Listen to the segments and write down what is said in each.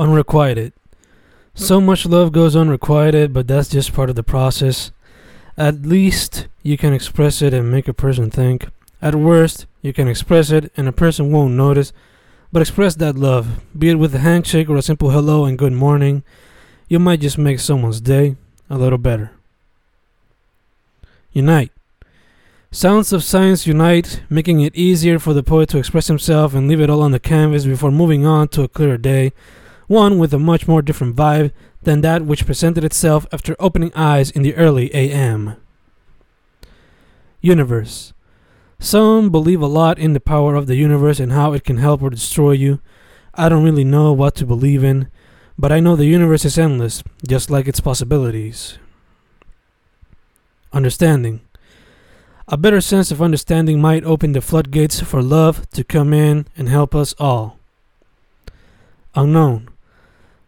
Unrequited. So mm. much love goes unrequited, but that's just part of the process. At least you can express it and make a person think. At worst, you can express it and a person won't notice, but express that love, be it with a handshake or a simple hello and good morning. You might just make someone's day a little better. Unite. Sounds of science unite, making it easier for the poet to express himself and leave it all on the canvas before moving on to a clearer day, one with a much more different vibe than that which presented itself after opening eyes in the early AM. Universe. Some believe a lot in the power of the universe and how it can help or destroy you. I don't really know what to believe in, but I know the universe is endless, just like its possibilities. Understanding. A better sense of understanding might open the floodgates for love to come in and help us all. Unknown.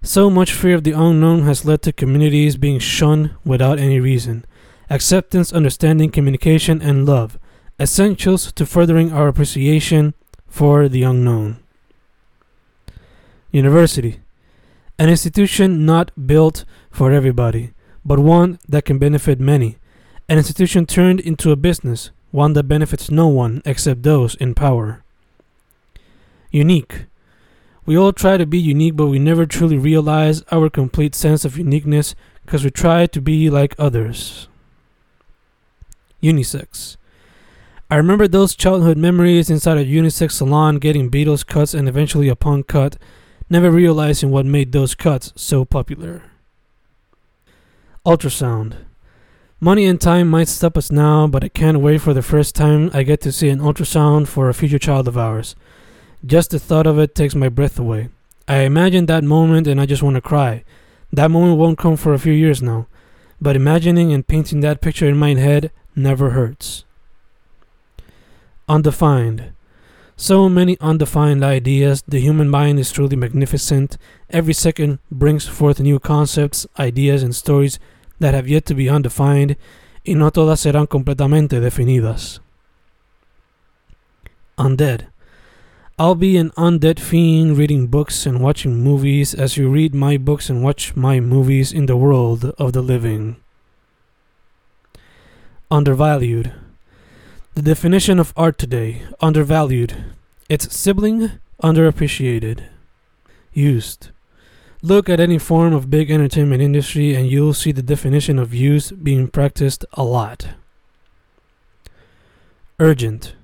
So much fear of the unknown has led to communities being shunned without any reason. Acceptance, understanding, communication, and love, essentials to furthering our appreciation for the unknown. University. An institution not built for everybody, but one that can benefit many. An institution turned into a business, one that benefits no one except those in power. Unique. We all try to be unique, but we never truly realize our complete sense of uniqueness because we try to be like others. Unisex. I remember those childhood memories inside a unisex salon getting Beatles cuts and eventually a punk cut, never realizing what made those cuts so popular. Ultrasound. Money and time might stop us now, but I can't wait for the first time I get to see an ultrasound for a future child of ours. Just the thought of it takes my breath away. I imagine that moment and I just want to cry. That moment won't come for a few years now, but imagining and painting that picture in my head never hurts. Undefined. So many undefined ideas. The human mind is truly magnificent. Every second brings forth new concepts, ideas, and stories that have yet to be undefined, y no todas serán completamente definidas. Undead. I'll be an undead fiend reading books and watching movies as you read my books and watch my movies in the world of the living. Undervalued. The definition of art today undervalued. Its sibling underappreciated. Used. Look at any form of big entertainment industry and you'll see the definition of use being practiced a lot. Urgent.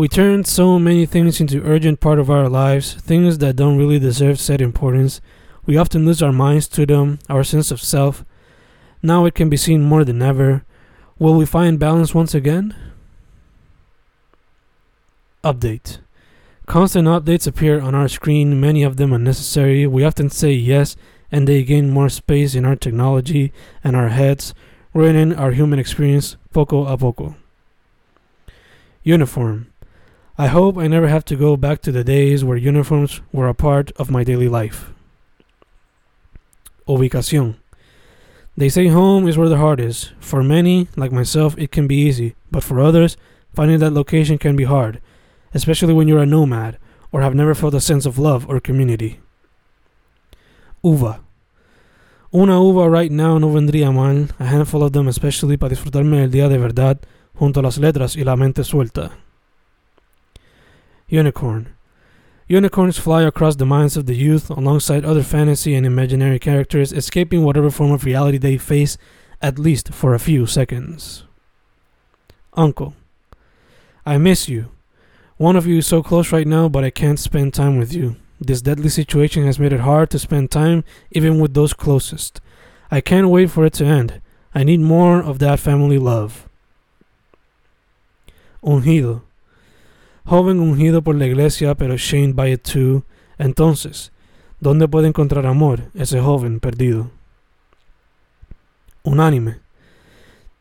We turn so many things into urgent part of our lives, things that don't really deserve said importance. We often lose our minds to them, our sense of self. Now it can be seen more than ever. Will we find balance once again? Update. Constant updates appear on our screen, many of them unnecessary. We often say yes, and they gain more space in our technology and our heads, ruining our human experience poco a poco. Uniform. I hope I never have to go back to the days where uniforms were a part of my daily life. Ubicación. They say home is where the heart is. For many, like myself, it can be easy, but for others, finding that location can be hard, especially when you're a nomad or have never felt a sense of love or community. Uva. Una uva right now no vendría mal, a handful of them especially para disfrutarme el día de verdad, junto a las letras y la mente suelta. Unicorn. Unicorns fly across the minds of the youth alongside other fantasy and imaginary characters, escaping whatever form of reality they face, at least for a few seconds. Uncle. I miss you. One of you is so close right now, but I can't spend time with you. This deadly situation has made it hard to spend time even with those closest. I can't wait for it to end. I need more of that family love. Ungido. Joven ungido por la iglesia, pero shamed by it too. Entonces, ¿dónde puede encontrar amor ese joven perdido? Unánime.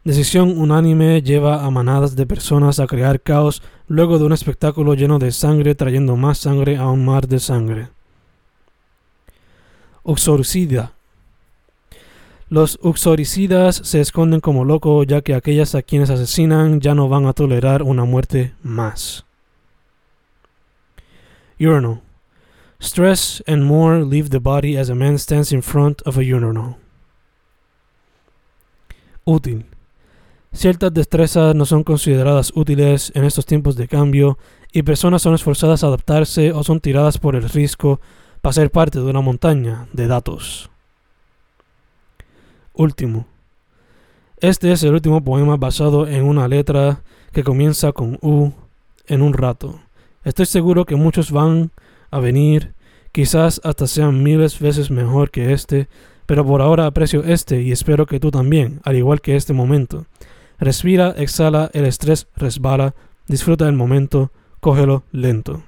Decisión unánime lleva a manadas de personas a crear caos luego de un espectáculo lleno de sangre trayendo más sangre a un mar de sangre. Uxoricida. Los uxoricidas se esconden como locos ya que aquellas a quienes asesinan ya no van a tolerar una muerte más. Urinal. Stress and more leave the body as a man stands in front of a urinal. Útil. Ciertas destrezas no son consideradas útiles en estos tiempos de cambio y personas son esforzadas a adaptarse o son tiradas por el riesgo para ser parte de una montaña de datos. Último. Este es el último poema basado en una letra que comienza con U en un rato. Estoy seguro que muchos van a venir, quizás hasta sean miles veces mejor que este, pero por ahora aprecio este y espero que tú también, al igual que este momento. Respira, exhala, el estrés resbala, disfruta del momento, cógelo lento.